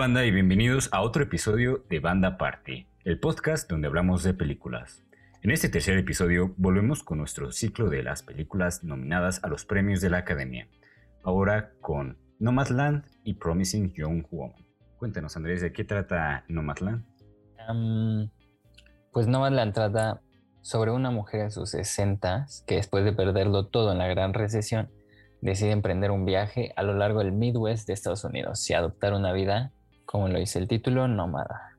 banda y bienvenidos a otro episodio de Banda Party, el podcast donde hablamos de películas. En este tercer episodio volvemos con nuestro ciclo de las películas nominadas a los premios de la Academia, ahora con Nomadland y Promising Young Woman. Cuéntanos Andrés, ¿de qué trata Nomadland? Um, pues Nomadland trata sobre una mujer en sus 60 que después de perderlo todo en la gran recesión decide emprender un viaje a lo largo del Midwest de Estados Unidos y adoptar una vida como lo dice el título, nómada.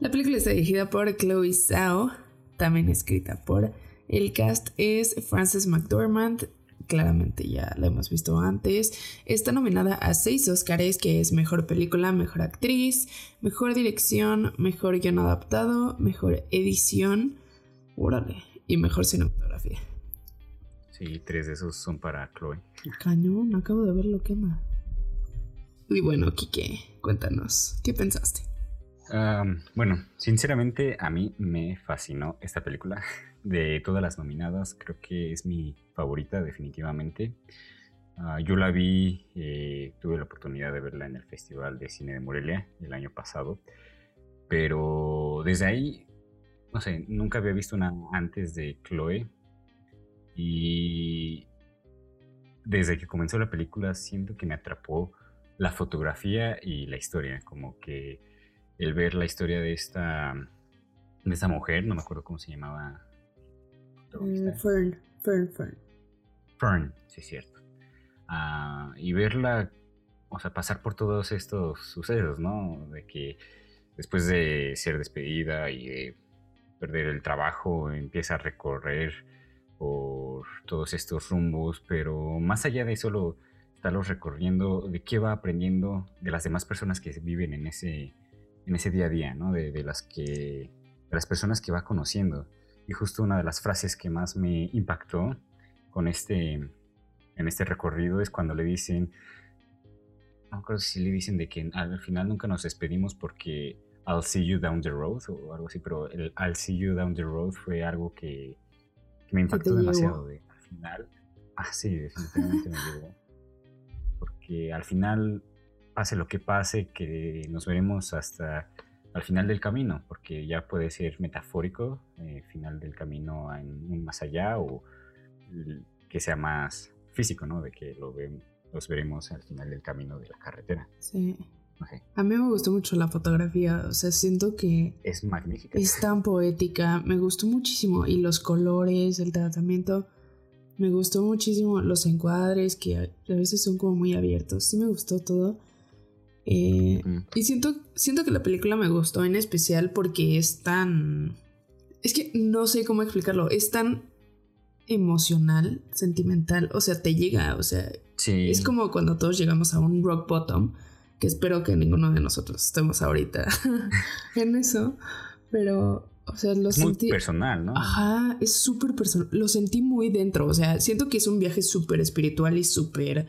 La película está dirigida por Chloe Zhao, también escrita por el cast es Frances McDormand, claramente ya la hemos visto antes. Está nominada a seis Oscars, que es Mejor Película, Mejor Actriz, Mejor Dirección, Mejor Guión Adaptado, Mejor Edición, órale, y Mejor Cinematografía. Sí, tres de esos son para Chloe. Cañón, acabo de ver lo que más. Y bueno, Kike, cuéntanos, ¿qué pensaste? bueno, sinceramente a mí me fascinó esta película. De todas las nominadas, creo que es mi favorita definitivamente. Ah, yo la vi, eh, tuve la oportunidad de verla en el Festival de Cine de Morelia el año pasado, pero desde ahí, no sé, nunca había visto una antes de Chloe y desde que comenzó la película siento que me atrapó la fotografía y la historia, como que el ver la historia de esta de esta mujer, no me acuerdo cómo se llamaba. Eh, Fern, Fern, Fern. Fern, sí es cierto. Ah, y verla, o sea, pasar por todos estos sucesos, ¿no? De que después de ser despedida y de perder el trabajo, empieza a recorrer por todos estos rumbos, pero más allá de solo estarlos recorriendo, de qué va aprendiendo de las demás personas que viven en ese, en ese día a día, ¿no? De, las que, de las personas que va conociendo. Y justo una de las frases que más me impactó con este, en este recorrido es cuando le dicen, no recuerdo si le dicen de que al final nunca nos despedimos porque I'll see you down the road o algo así, pero el I'll see you down the road fue algo que, me impactó demasiado. De, al final, ah, sí, definitivamente me llegó que al final, pase lo que pase, que nos veremos hasta al final del camino, porque ya puede ser metafórico, eh, final del camino en un más allá, o que sea más físico, ¿no? De que lo los veremos al final del camino de la carretera. Sí. A mí me gustó mucho la fotografía, o sea, siento que... Es magnífica. Es tan poética, me gustó muchísimo, y los colores, el tratamiento, me gustó muchísimo los encuadres que a veces son como muy abiertos. Sí me gustó todo. Eh, y siento, siento que la película me gustó en especial porque es tan... Es que no sé cómo explicarlo. Es tan emocional, sentimental. O sea, te llega. O sea, es como cuando todos llegamos a un rock bottom. Que espero que ninguno de nosotros estemos ahorita en eso. Pero o sea, lo muy personal, ¿no? Ajá, es súper personal. Lo sentí muy dentro. O sea, siento que es un viaje súper espiritual y súper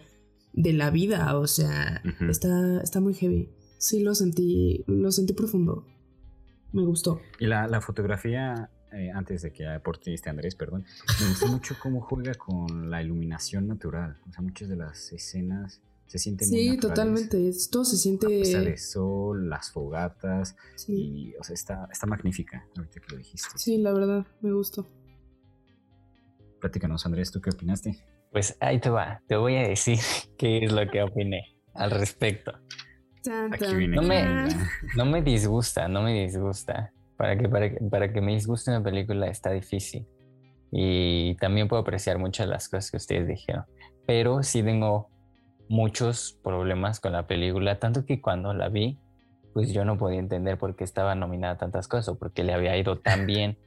de la vida. O sea, está, está muy heavy. Sí, lo sentí, lo sentí profundo. Me gustó. Y la, fotografía, eh, antes de que aportiste Andrés, perdón, me gustó mucho cómo juega con la iluminación natural. O sea, muchas de las escenas se siente sí, totalmente. Todo se siente. A sol, las fogatas. Y, o sea, está, está magnífica, ahorita que lo dijiste. Sí, la verdad, me gustó. Platícanos, Andrés, ¿tú qué opinaste? Pues ahí te va. Te voy a decir qué es lo que opiné al respecto. No me, no me disgusta, no me disgusta. Para que, para, para que me disguste una película está difícil. Y también puedo apreciar muchas de las cosas que ustedes dijeron. Pero sí tengo muchos problemas con la película, tanto que cuando la vi, pues yo no podía entender por qué estaba nominada tantas cosas o por qué le había ido tan bien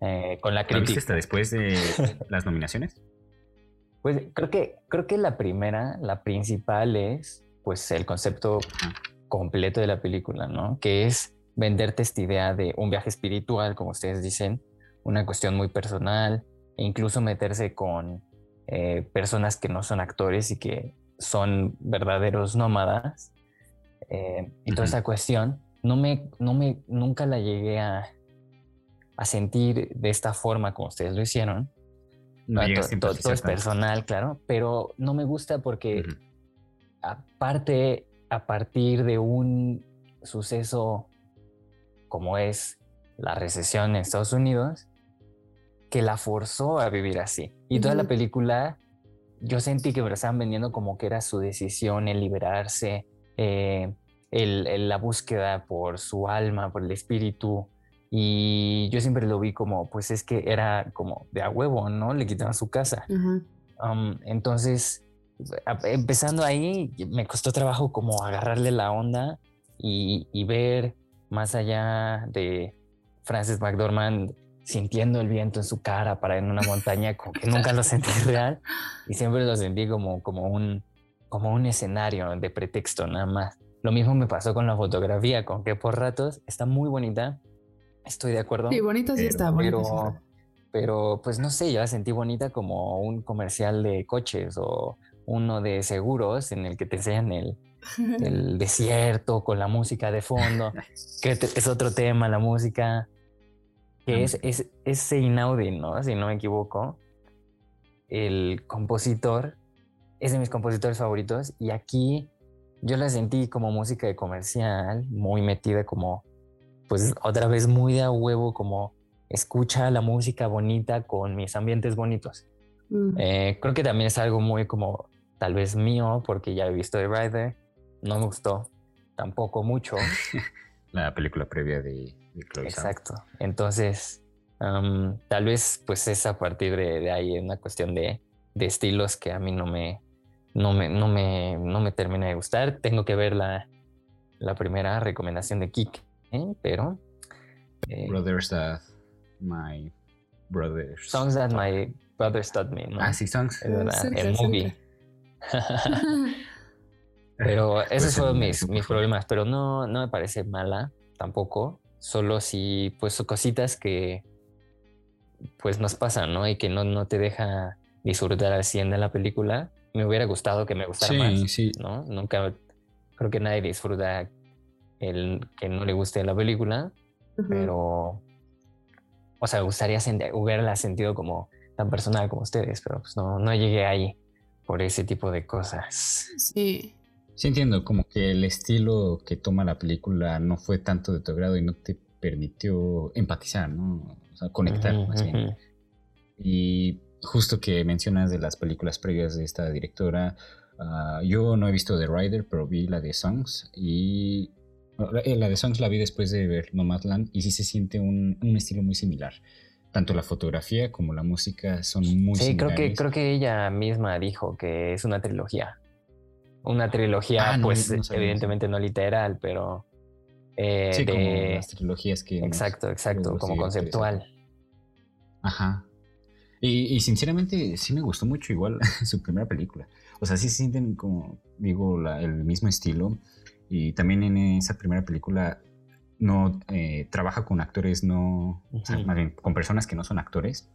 eh, con la crítica. ¿La viste hasta después de las nominaciones? Pues creo que, creo que la primera, la principal es pues el concepto completo de la película, ¿no? Que es venderte esta idea de un viaje espiritual, como ustedes dicen, una cuestión muy personal, e incluso meterse con eh, personas que no son actores y que son verdaderos nómadas. Eh, y toda esta cuestión, no me, no me, nunca la llegué a, a sentir de esta forma como ustedes lo hicieron. No, todo, es personal, claro, pero no me gusta porque aparte, a partir de un suceso como es la recesión en Estados Unidos que la forzó a vivir así. Y toda la película yo sentí que me lo estaban vendiendo como que era su decisión el liberarse, eh, el, la búsqueda por su alma, por el espíritu. Y yo siempre lo vi como, pues es que era como de a huevo, ¿no? Le quitaron su casa. Um, entonces, empezando ahí, me costó trabajo como agarrarle la onda y, y ver más allá de Frances McDormand sintiendo el viento en su cara para en una montaña, como que nunca lo sentí real y siempre lo sentí como, como, un, como un escenario de pretexto nada más. Lo mismo me pasó con la fotografía, con que por ratos está muy bonita, estoy de acuerdo. Sí, bonita sí está, bonita pero, pero pues no sé, yo la sentí bonita como un comercial de coches o uno de seguros en el que te enseñan el, el desierto con la música de fondo, que es otro tema, la música que es, es, es Inaudi, ¿no? Si no me equivoco. El compositor es de mis compositores favoritos y aquí yo la sentí como música de comercial, muy metida como, pues otra vez muy de a huevo, como escucha la música bonita con mis ambientes bonitos. Eh, creo que también es algo muy como tal vez mío, porque ya he visto The Rider, no me gustó tampoco mucho. la película previa de Exacto. Entonces, tal vez pues es a partir de, ahí una cuestión de, estilos que a mí no me, no me, no me, no me termina de gustar. Tengo que ver la, la primera recomendación de Kik, ¿eh? pero... Eh, brothers that my brothers... Songs that my brothers taught me. Ah, sí, songs. el movie. pero esos pues fueron mis, mis problemas, pero no, no me parece mala tampoco solo si pues son cositas que pues nos pasan, ¿no? Y que no, no te deja disfrutar al 100 de la película. Me hubiera gustado que me gustara más, sí. ¿no? Nunca, creo que nadie disfruta el que no le guste la película, pero, o sea, me gustaría hubiera sentido como tan personal como ustedes, pero pues no, no llegué ahí por ese tipo de cosas. Sí. Sí entiendo, como que el estilo que toma la película no fue tanto de tu grado y no te permitió empatizar, ¿no? O sea, conectar más bien. Y justo que mencionas de las películas previas de esta directora, ah, yo no he visto The Rider, pero vi la de Songs y eh, la de Songs la vi después de ver Nomadland y sí se siente un, un estilo muy similar tanto la fotografía como la música son muy sí, creo que creo que ella misma dijo que es una trilogía una trilogía, ah, pues evidentemente no literal, pero... Eh, sí, como las trilogías que... Exacto, exacto, como conceptual. Ajá. Y, sinceramente sí me gustó mucho igual su primera película. O sea, sí se sienten como, digo, el mismo estilo. Y también en esa primera película no eh, trabaja con actores no, o sea, más bien con personas que no son actores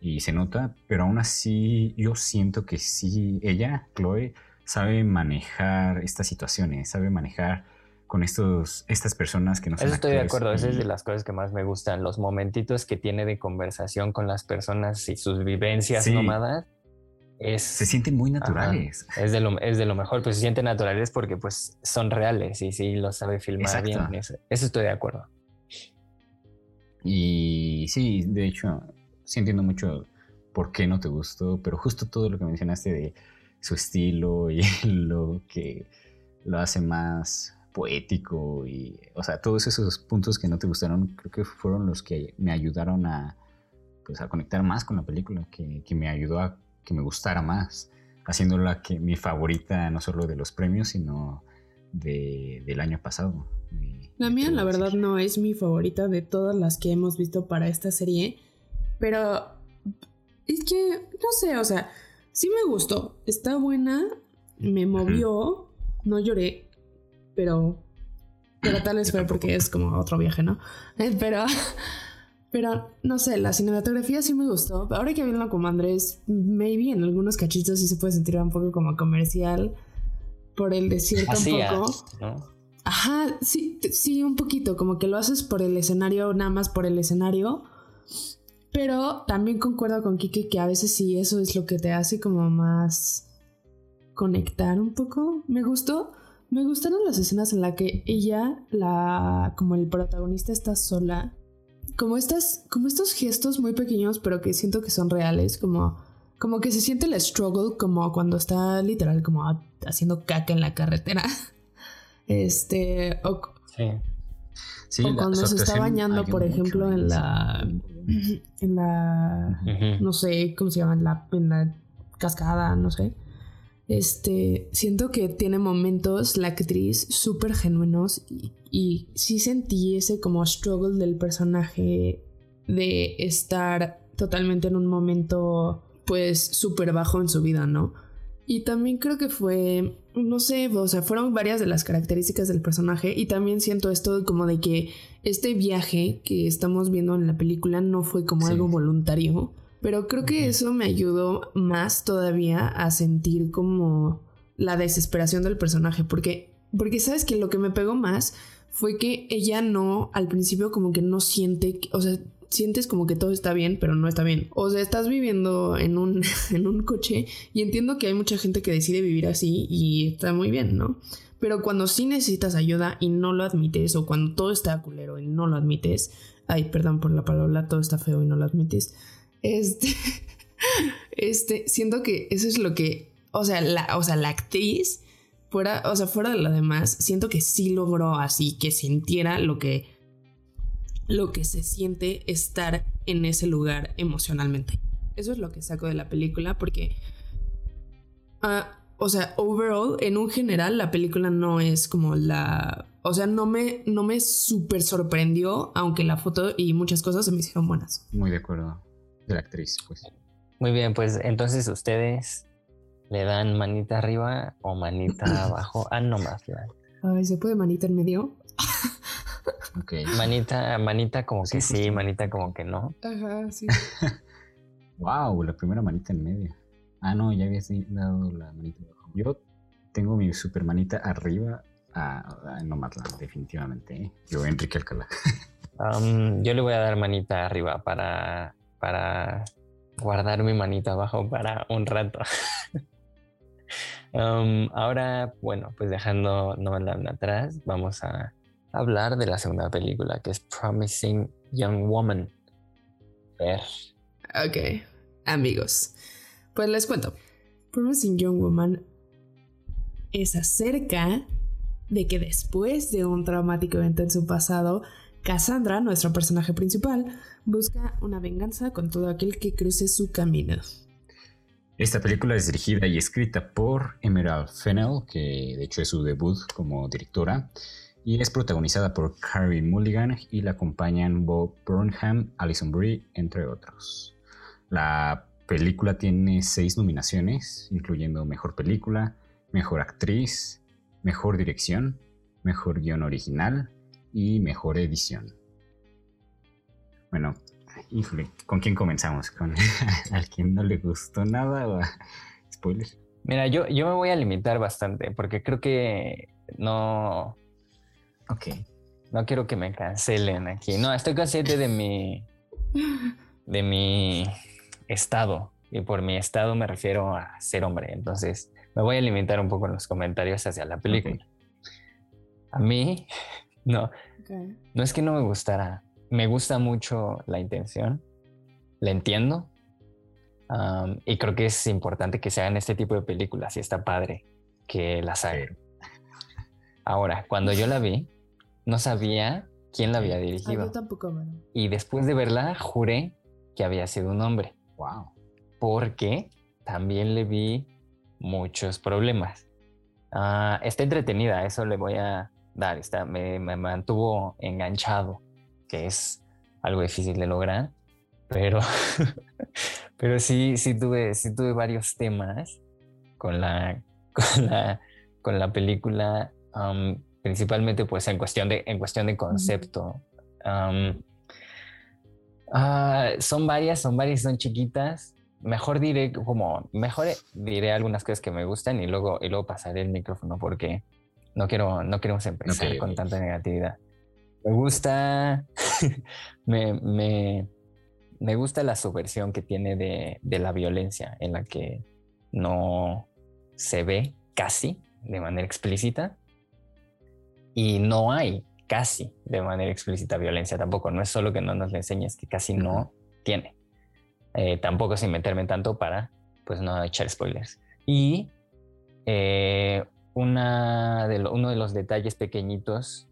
y se nota, pero aún así yo siento que sí, ella, Chloe, sabe manejar estas situaciones, sabe manejar con estos, estas personas que no Eso estoy de acuerdo, esa es de las cosas que más me gustan, los momentitos que tiene de conversación con las personas y sus vivencias nómadas. Es, se sienten muy naturales. es, de lo, es de lo mejor, pues se sienten naturales porque pues son reales y sí lo sabe filmar bien. Eso, eso estoy de acuerdo. Y sí, de hecho, sí entiendo mucho por qué no te gustó, pero justo todo lo que mencionaste de su estilo y lo que lo hace más poético y, o sea, todos esos puntos que no te gustaron, creo que fueron los que me ayudaron a, pues, a conectar más con la película, que, me ayudó a que me gustara más, haciéndola que mi favorita no solo de los premios, sino de, del año pasado. la mía, la verdad, no es mi favorita de todas las que hemos visto para esta serie, pero es que, no sé, o sea, Sí me gustó, está buena, me movió, no lloré, pero, pero tal vez fue porque es como otro viaje, ¿no? Eh, pero, pero no sé, la cinematografía sí me gustó. Ahora que viendo como Andrés, maybe en algunos cachitos sí se puede sentir un poco como comercial por el desierto un poco. Ajá, sí, sí, un poquito, como que lo haces por el escenario, nada más por el escenario. Pero también concuerdo con Kike que a veces sí eso es lo que te hace como más conectar un poco. Me gustó. Me gustaron las escenas en las que ella, la, como el protagonista, está sola. Como estas, como estos gestos muy pequeños, pero que siento que son reales, como, como que se siente el struggle, como cuando está literal como haciendo caca en la carretera. Este, o, sí. o cuando se está bañando, por ejemplo, en la, en la, no sé, ¿cómo se llama? la, en la cascada, no sé. Este, siento que tiene momentos la actriz súper genuinos y, y, sí sentí ese como struggle del personaje de estar totalmente en un momento pues súper bajo en su vida, ¿no? Y también creo que fue, no sé, o sea, fueron varias de las características del personaje y también siento esto como de que este viaje que estamos viendo en la película no fue como algo voluntario, pero creo que eso me ayudó más todavía a sentir como la desesperación del personaje, porque, porque sabes que lo que me pegó más fue que ella no, al principio como que no siente, o sea, sientes como que todo está bien, pero no está bien. O sea, estás viviendo en un, en un coche y entiendo que hay mucha gente que decide vivir así y está muy bien, ¿no? Pero cuando sí necesitas ayuda y no lo admites, o cuando todo está culero y no lo admites, ay, perdón por la palabra, todo está feo y no lo admites, este, este, siento que eso es lo que, o sea, la, o sea, la actriz, fuera, o sea, fuera de lo demás, siento que sí logró así que sintiera lo que, lo que se siente estar en ese lugar emocionalmente. Eso es lo que saco de la película porque, ah, o sea, overall, en un general, la película no es como la, o sea, no me, no me súper sorprendió, aunque la foto y muchas cosas se me hicieron buenas. Muy de acuerdo de la actriz, pues. Muy bien, pues entonces ustedes le dan manita arriba o manita abajo. Ah, no más. Ay, ¿se puede manita en medio? okay. Manita, manita como que sí, manita como que no. Ajá, sí. wow, la primera manita en medio. Ah, no, ya habías dado la manita abajo. Yo tengo mi super manita arriba. Ah, no más, definitivamente. ¿eh? Yo, Enrique Alcalá. yo le voy a dar manita arriba para para guardar mi manita abajo para un rato. Um, ahora, bueno, pues dejando Nomadland atrás, vamos a hablar de la segunda película que es Promising Young Woman. Ver. Ok, amigos, pues les cuento. Promising Young Woman es acerca de que después de un traumático evento en su pasado, Cassandra, nuestro personaje principal, busca una venganza con todo aquel que cruce su camino. Esta película es dirigida y escrita por Emerald Fennell, que de hecho es su debut como directora, y es protagonizada por Carrie Mulligan y la acompañan Bob Burnham, Alison Brie, entre otros. La película tiene seis nominaciones, incluyendo Mejor Película, Mejor Actriz, Mejor Dirección, Mejor Guión Original, y mejor edición. Bueno, híjole, ¿con quién comenzamos? ¿Con al quien no le gustó nada o spoiler? Mira, yo, yo me voy a limitar bastante porque creo que no. Ok. No quiero que me cancelen aquí. No, estoy consciente de mi. de mi estado. Y por mi estado me refiero a ser hombre. Entonces, me voy a limitar un poco en los comentarios hacia la película. A mí, no. No es que no me gustara. Me gusta mucho la intención. La entiendo. y creo que es importante que se hagan este tipo de películas y está padre que las hagan. Ahora, cuando yo la vi, no sabía quién la había dirigido. yo tampoco, Y después de verla, juré que había sido un hombre. Wow. Porque también le vi muchos problemas. Ah, está entretenida, eso le voy a, dar, está, me, mantuvo enganchado, que es algo difícil de lograr, pero, pero sí, sí, tuve, sí tuve varios temas con la, con la, con la película, principalmente pues en cuestión de, en cuestión de concepto. Ah, son varias, son varias, son chiquitas. Mejor diré como, mejor diré algunas cosas que me gustan y luego, y luego pasaré el micrófono porque no quiero, no queremos empezar con tanta negatividad. Me gusta, me, me, me, gusta la subversión que tiene de, de, la violencia, en la que no se ve casi de manera explícita, y no hay casi de manera explícita violencia tampoco. No es solo que no nos le enseñes, que casi no tiene. Eh, tampoco sin meterme tanto para pues no echar spoilers. Y eh, una de uno de los detalles pequeñitos,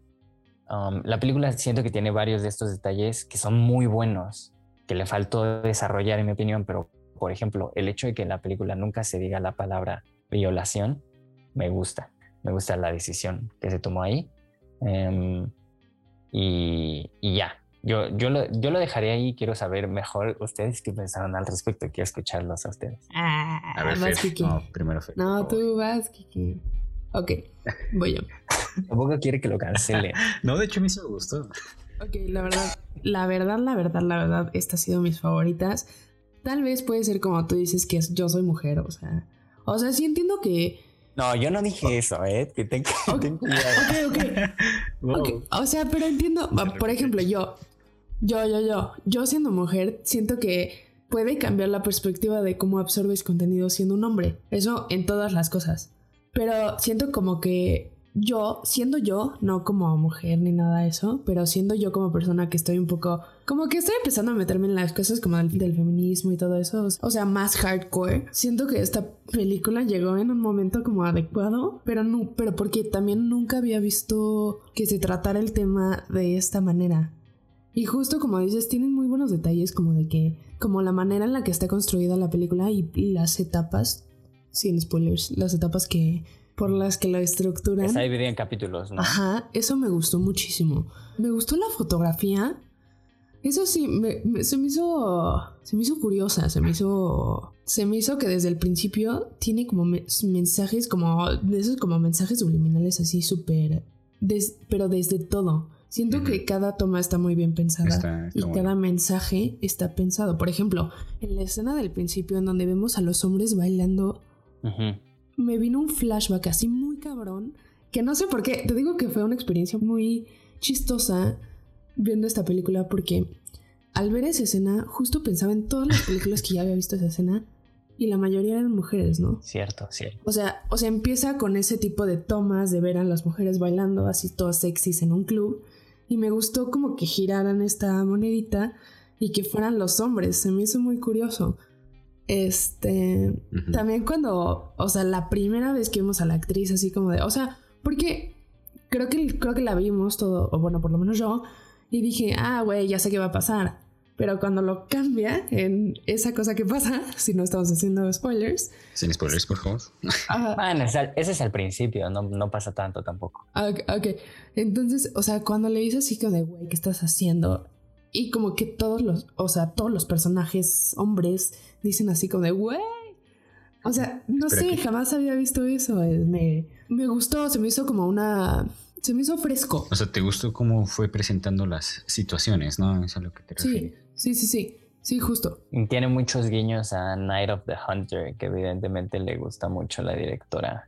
um, la película siento que tiene varios de estos detalles que son muy buenos, que le faltó desarrollar en mi opinión, pero por ejemplo, el hecho de que en la película nunca se diga la palabra violación, me gusta, me gusta la decisión que se tomó ahí. Em, y, ya, yo, yo, lo, yo lo dejaré ahí. Quiero saber mejor ustedes qué pensaron al respecto. Quiero escucharlos a ustedes. Ah, a ver, No, primero No, tú vas, Kiki. Ok, voy yo. Tampoco quiere que lo cancele. no, de hecho, a mí se me gustó. Ok, la verdad, la verdad, la verdad, la verdad, esta ha sido mis favoritas. Tal vez puede ser como tú dices que yo soy mujer, o sea. O sea, sí entiendo que no, yo no dije eso, ¿eh? Que ten, okay. cuidado. Ok, ok. O sea, pero entiendo, por ejemplo, yo, yo, yo, yo, yo siendo mujer, siento que puede cambiar la perspectiva de cómo absorbes contenido siendo un hombre. Eso en todas las cosas. Pero siento como que yo, siendo yo, no como mujer ni nada de eso, pero siendo yo como persona que estoy un poco, como que estoy empezando a meterme en las cosas como del, feminismo y todo eso, o sea, más hardcore, siento que esta película llegó en un momento como adecuado, pero no, pero porque también nunca había visto que se tratara el tema de esta manera. Y justo como dices, tienen muy buenos detalles como de que, como la manera en la que está construida la película y las etapas, sin spoilers, las etapas que por las que la estructuran. Está dividida en capítulos, ¿no? Ajá, eso me gustó muchísimo. Me gustó la fotografía. Eso sí, se me hizo. Se me hizo curiosa. Se me hizo. Se me hizo que desde el principio tiene como mensajes, como. De esos como mensajes subliminales así súper. pero desde todo. Siento que cada toma está muy bien pensada y cada mensaje está pensado. Por ejemplo, en la escena del principio en donde vemos a los hombres bailando, me vino un flashback así muy cabrón, que no sé por qué, te digo que fue una experiencia muy chistosa viendo esta película porque al ver esa escena justo pensaba en todas las películas que ya había visto esa escena y la mayoría eran mujeres, ¿no? Cierto, sí. O sea, o sea, empieza con ese tipo de tomas de ver a las mujeres bailando así todas sexys en un club y me gustó como que giraran esta monedita y que fueran los hombres, se me hizo muy curioso. Este, también cuando, o sea, la primera vez que vimos a la actriz así como de, o sea, porque creo que, creo que la vimos todo, o bueno, por lo menos yo, y dije, ah, güey, ya sé qué va a pasar. Pero cuando lo cambia en esa cosa que pasa, si no estamos haciendo spoilers. Sin spoilers, por favor. Bueno, ese es el principio, no, no pasa tanto tampoco. Okay, ok, entonces, o sea, cuando le dice así como de, güey, ¿qué estás haciendo? Y como que todos los, o sea, todos los personajes hombres dicen así como de, güey. O sea, no sé, jamás había visto eso. Eh, me, me gustó, se me hizo como una... Se me hizo fresco. O sea, ¿te gustó cómo fue presentando las situaciones, no? Eso es a lo que te refieres. Sí, sí, sí, sí. Sí, justo. tiene muchos guiños a Night of the Hunter, que evidentemente le gusta mucho a la directora.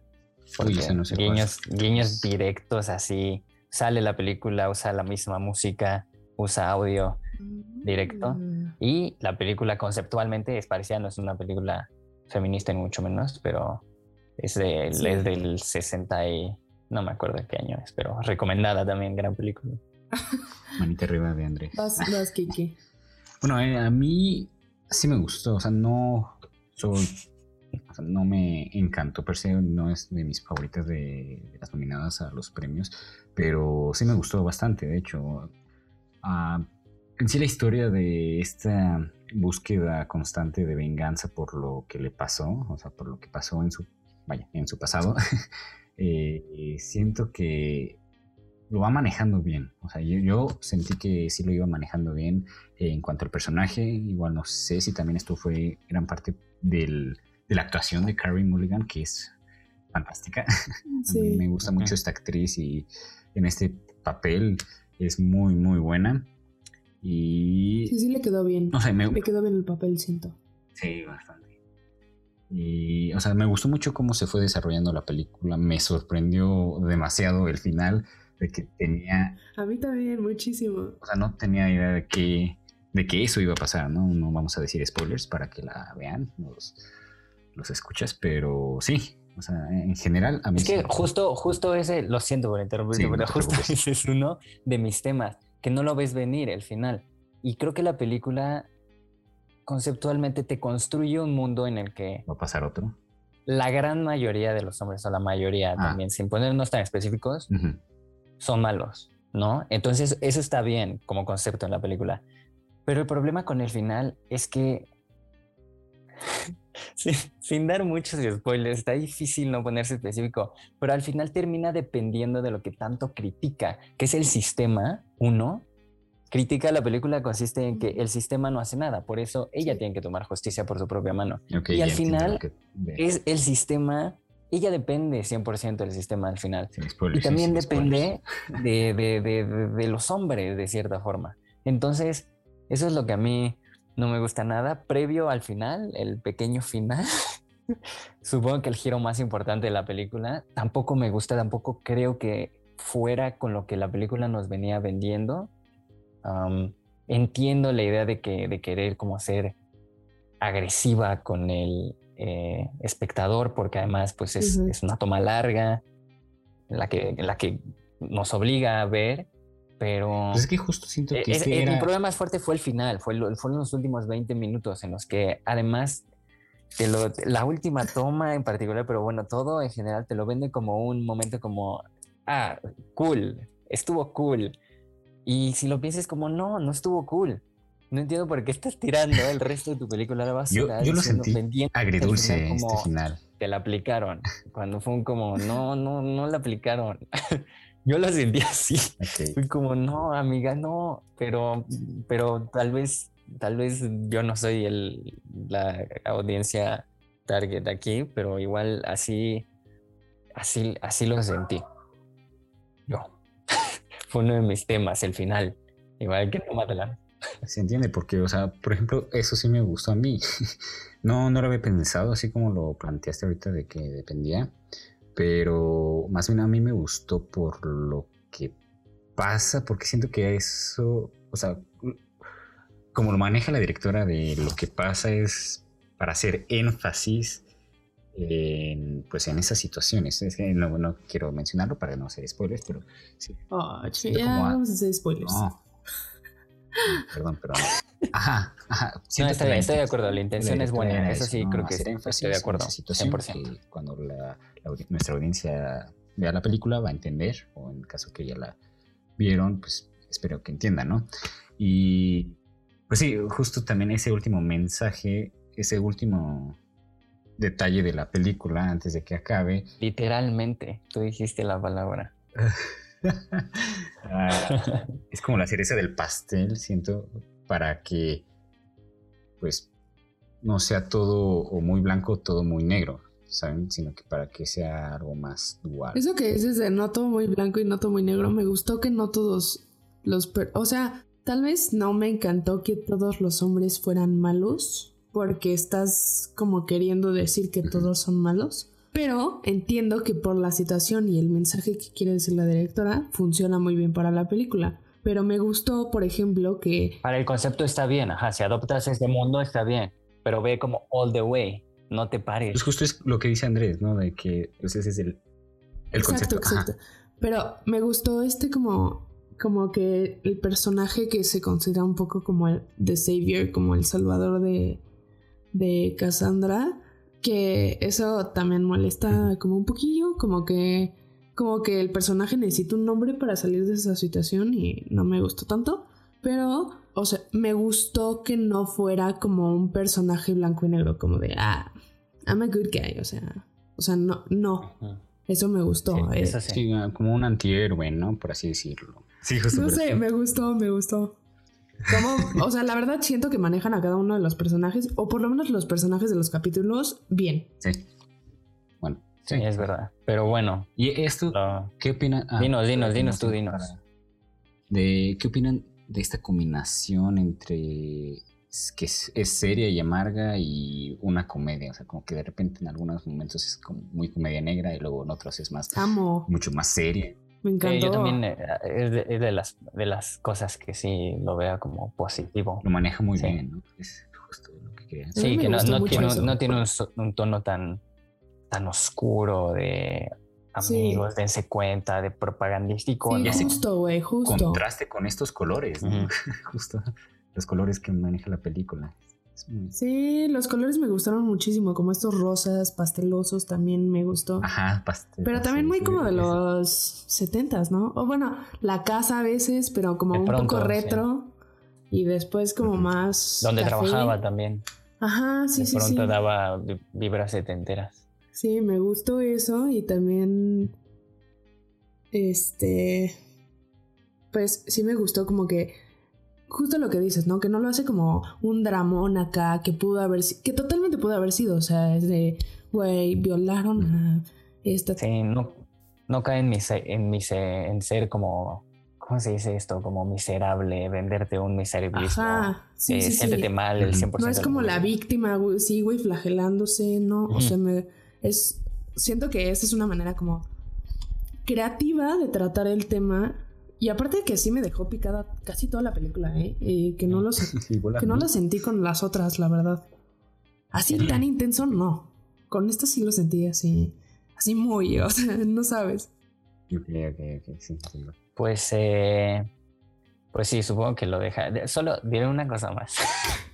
Uy, no sé guiños, guiños directos así. Sale la película, usa la misma música usa audio directo. Mm. Y la película conceptualmente es parecida, no es una película feminista ni mucho menos, pero es, del 60 y no me acuerdo de qué año es, pero recomendada también, gran película. Manita arriba de Andrés. Vas, vas Kiki. Bueno, eh, a mí sí me gustó, o sea, no soy, no me encantó per se, no es de mis favoritas de, de, las nominadas a los premios, pero sí me gustó bastante, de hecho, en sí la historia de esta búsqueda constante de venganza por lo que le pasó, o sea, por lo que pasó en su, vaya, en su pasado, eh, siento que lo va manejando bien. O sea, yo, sentí que sí lo iba manejando bien en cuanto al personaje. Igual no sé si también esto fue gran parte de la actuación de Carrie Mulligan, que es fantástica. me gusta mucho esta actriz y en este papel es muy, muy buena. Y. Sí, sí, le quedó bien. No sé, me... Le quedó bien el papel, siento. Sí, bastante. Y, o sea, me gustó mucho cómo se fue desarrollando la película. Me sorprendió demasiado el final de que tenía. A mí también, muchísimo. O sea, no tenía idea de que, de que eso iba a pasar, ¿no? No vamos a decir spoilers para que la vean, los, los escuchas, pero sí, O sea, en general, a mí Es que justo, justo ese, lo siento por interrumpirte, Sí, no pero te justo ese es uno de mis temas, que no lo ves venir el final. Y creo que la película conceptualmente te construye un mundo en el que va a pasar otro. la gran mayoría de los hombres, o la mayoría Ah. también, sin ponernos tan específicos, son malos, ¿no? Entonces, eso está bien como concepto en la película. Pero el problema con el final es que, sin, sin dar muchos spoilers, está difícil no ponerse específico, pero al final termina dependiendo de lo que tanto critica, que es el sistema, uno. Critica la película consiste en que el sistema no hace nada, por eso ella Sí. tiene que tomar justicia por su propia mano. Y al final que- Es el sistema, ella depende 100% del sistema al final. Y también depende de- de- de- de los hombres, de cierta forma. Entonces, eso es lo que a mí no me gusta nada. Previo al final, el pequeño final, supongo que el giro más importante de la película, tampoco me gusta, tampoco creo que fuera con lo que la película nos venía vendiendo. Am, entiendo la idea de, que, de querer como ser agresiva con el eh, espectador, porque además pues es, es una toma larga, la que, la que nos obliga a ver, pero... Pues es que justo siento que es- este eh, era... Mi problema más fuerte fue el final, fue lo- fueron los últimos 20 minutos en los que además te lo- la última toma en particular, pero bueno, todo en general te lo vende como un momento como, ah, cool, estuvo cool. Y si lo piensas como, no, no estuvo cool. No entiendo por qué estás tirando el resto de tu película a la Yo, basura. yo lo diciendo- sentí agridulce al final este como- final. te la aplicaron. Cuando fue un como, no, no, no la aplicaron. Yo lo sentí así. Ok. Fui como, no, amiga, no, pero, pero tal vez, tal vez yo no soy el, la audiencia target aquí, pero igual así, así, así lo sentí. Yo. Fue uno de mis temas, el final. Igual que Madeline. Se entiende porque, o sea, por ejemplo, eso sí me gustó a mí. No, no lo había pensado así como lo planteaste ahorita de que dependía, pero más bien a mí me gustó por lo que pasa, porque siento que eso, o sea, como lo maneja la directora de lo que pasa es para hacer énfasis en, pues en esas situaciones. Es que no, no quiero mencionarlo para no hacer spoilers, pero sí, Oh, Siento ya como a- vamos a hacer spoilers. no. Perdón, pero. Ajá, ajá. No, está bien, estoy de acuerdo, la intención es buena, eso sí, ¿no? creo que estoy de acuerdo, esa situación 100%. que cuando la- la audi- nuestra audiencia vea la película va a entender, o en el caso que ya la vieron, pues espero que entiendan, ¿no? Y pues sí, justo también ese último mensaje, ese último detalle de la película antes de que acabe, Literalmente, tú dijiste la palabra. ah, es como la cereza del pastel, siento, para que pues no sea todo o muy blanco o todo muy negro, ¿saben? Sino que para que sea algo más dual. Eso que dices de no todo muy blanco y no todo muy negro, me gustó que no todos los... per- o sea, tal vez no me encantó que todos los hombres fueran malos, porque estás como queriendo decir que todos son malos. Pero entiendo que por la situación y el mensaje que quiere decir la directora, funciona muy bien para la película. Pero me gustó, por ejemplo, que Para el concepto está bien, ajá, si adoptas este mundo está bien, pero ve como all the way, no te pares. Pues justo es lo que dice Andrés, ¿no? De que pues ese es el, el exacto, concepto. Ajá. exacto. Pero me gustó este como, como que el personaje que se considera un poco como el The Savior, como el salvador de, de Cassandra, que eso también molesta como un poquillo, como que, como que el personaje necesita un nombre para salir de esa situación y no me gustó tanto. Pero, o sea, me gustó que no fuera como un personaje blanco y negro, como de, ah, I'm a good guy, o sea, o sea, no, no, eso me gustó. Sí, eh. eso sí. Sí, ah, como un antihéroe, ¿no? Por así decirlo. Sí, justo. No sé, eso. me gustó, me gustó. Como, o sea, la verdad siento que manejan a cada uno de los personajes, o por lo menos los personajes de los capítulos, bien. Sí. Sí. Es verdad. Pero bueno, Y esto, lo- ¿qué opinan? Ah, Dinos, dinos, dinos tú, no- dinos. De, ¿Qué opinan de esta combinación entre que es, es seria y amarga y una comedia? O sea, como que de repente en algunos momentos es como muy comedia negra y luego en otros es más, Amo, mucho más seria. me Sí, encantó. yo también eh, es, de, es de las, de las cosas que sí lo vea como positivo. Lo maneja muy Sí. bien, ¿no? Es justo lo que quería Sí, que no, no tiene, no tiene un, so- un tono tan, tan oscuro de amigos, dense cuenta, de propagandístico. Sí, sé. justo, güey, justo. Contraste con estos colores, ¿no? Justo los colores que maneja la película. Sí, los colores me gustaron muchísimo, como estos rosas pastelosos también me gustó. Ajá, pastel. Pero también sí, muy sí, como de sí. los setentas, ¿no? O bueno, la casa a veces, pero como De un pronto, poco sí. retro. Y después como más. Donde café. trabajaba también. Ajá, sí, de sí, pronto sí. daba vi- vibras setenteras. Sí, me gustó eso y también. Este. Pues sí me gustó como que. Justo lo que dices, ¿no? Que no lo hace como un dramón acá que pudo haber que totalmente pudo haber sido. O sea, es de, güey, violaron a esta. Sí, no, no cae en, mi, se- en, mi se- en ser como, ¿cómo se dice esto? Como miserable, venderte un miserabilismo. Ajá, sí, eh, sí, sí. siéntete mal el Ujú. 100%. No es como la víctima, güey, sí, güey, flagelándose, ¿no? O sea, me, es, siento que esa es una manera como creativa de tratar el tema. Y aparte de que sí me dejó picada casi toda la película, ¿eh? Y que no lo, que no lo sentí con las otras, la verdad. Así tan intenso, no. Con esta sí lo sentí así, así muy, o sea, no sabes. Ok, ok, ok, sí, sí. Pues, eh, pues sí, supongo que lo deja. de- Solo diré una cosa más.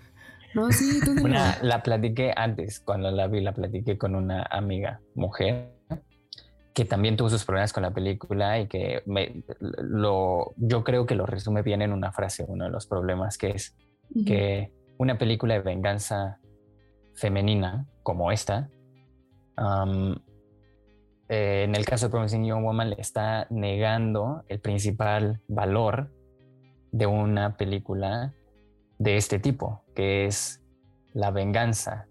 No, sí, tú. Una, la platiqué antes, cuando la vi, la platiqué con una amiga, mujer, que también tuvo sus problemas con la película y que me, lo, yo creo que lo resume bien en una frase, uno de los problemas, que es que una película de venganza femenina como esta, eh, en el caso de Promising Young Woman, le está negando el principal valor de una película de este tipo, que es la venganza.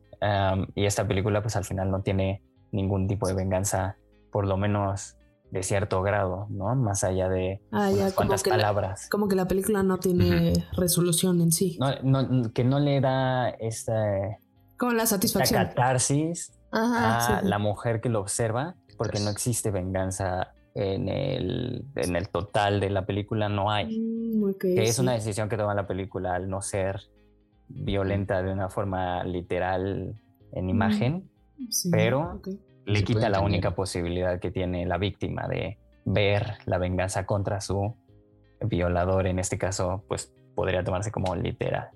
Y esta película, pues al final no tiene ningún tipo de venganza, por lo menos de cierto grado, ¿no? Más allá de Ah, ya, unas como cuantas la, palabras. como que la película no tiene resolución en sí. No, no, que no le da esta, Como la satisfacción. catarsis Ajá, a sí. la mujer que lo observa, porque no existe venganza en el, en el total de la película, no hay. Mm, Que es sí. una decisión que toma la película al no ser violenta de una forma literal en imagen, Sí, pero- le Se quita la entender. única posibilidad que tiene la víctima de ver la venganza contra su violador. En este caso, pues podría tomarse como literal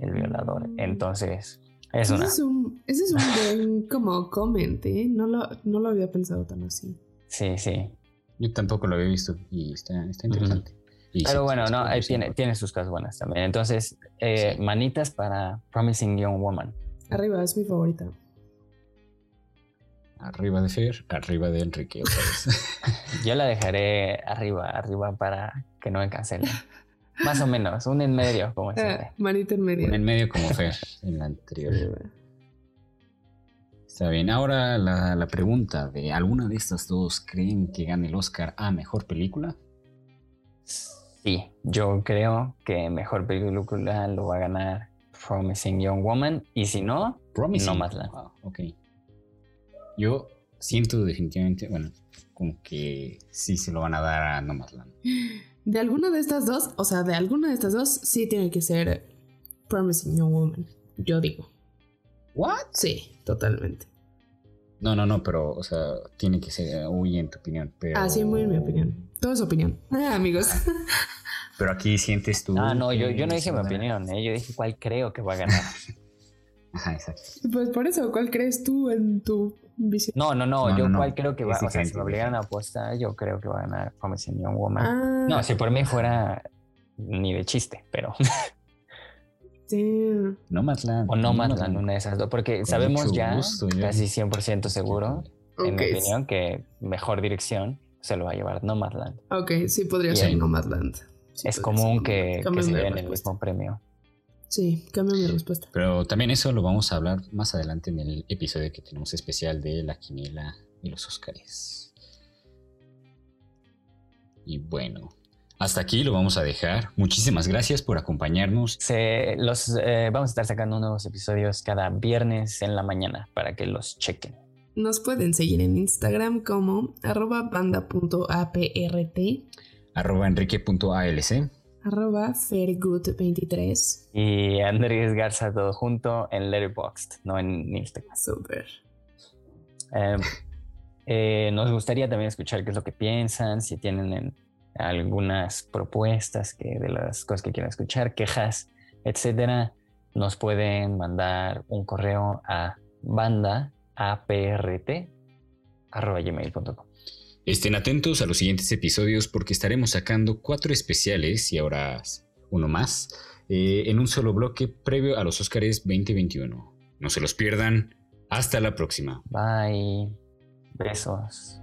el violador. Mm. Entonces, es Ese una. es un, ese es un buen como comment, ¿eh? No lo, no lo había pensado tan así. Sí, sí. Yo tampoco lo había visto y está, está interesante. Y Pero sí, bueno, no, ahí tiene, tiene sus cosas buenas también. Entonces, eh, Sí. manitas para Promising Young Woman. Arriba, es mi favorita. Arriba de Fer, arriba de Enrique. Yo la dejaré arriba, arriba para que no me cancelen. Más o menos, un en medio, como siempre. Ah, manita en medio. en el medio como Fer en la anterior. Está bien. Ahora la, la pregunta de ¿alguna de estas dos creen que gane el Oscar a mejor película? Sí, yo creo que mejor película lo va a ganar Promising Young Woman. Y si no, Promising. Nomadland. Wow, ok. Yo siento definitivamente, bueno, como que sí se lo van a dar a Nomadland. De alguna de estas dos, o sea, de alguna de estas dos, sí tiene que ser Promising Young Woman. Yo digo. ¿What? Sí, totalmente. No, no, no, pero, o sea, tiene que ser, uy, en tu opinión. Pero... Ah, sí, muy en mi opinión. Toda su opinión. Ah, amigos. Pero aquí sientes tú. ah, no, yo, yo no dije mi a opinión, ¿eh? yo dije cuál creo que va a ganar. Ajá, exacto. pues por eso, ¿cuál crees tú en tu visión? No, no, no, No, yo no, no. cuál creo que va, Es o sea, si me obligaran a apostar, yo creo que va a ganar Promising Young Woman. Ah, No, si por mí fuera ni de chiste, pero sí. Nomadland. o no más una de esas dos, porque sabemos ya, gusto, yo- casi 100% seguro, en mi opinión, que mejor dirección se lo va a llevar Nomadland. Ok, sí podría Bien. ser Nomadland. Sí es común ser que, Nomadland. que se lleven el mismo premio. Sí, cambio mi respuesta. Pero también eso lo vamos a hablar más adelante en el episodio que tenemos especial de la quiniela y los Óscares. Y bueno, hasta aquí lo vamos a dejar. Muchísimas gracias por acompañarnos. Se, los, eh, vamos a estar sacando nuevos episodios cada viernes en la mañana para que los chequen. Nos pueden seguir en Instagram como arroba banda.aprt, Arroba enrique.alc. arroba fairgood23. Y Andrés Garza todo junto en Letterboxd, no en Instagram. Super. Em, eh, nos gustaría también escuchar qué es lo que piensan, si tienen algunas propuestas que, de las cosas que quieran escuchar, quejas, etcétera. Nos pueden mandar un correo a banda gmail.com. Estén atentos a los siguientes episodios porque estaremos sacando cuatro especiales y ahora uno más eh, en un solo bloque previo a los Oscars 2021. No se los pierdan. Hasta la próxima. Bye. Besos.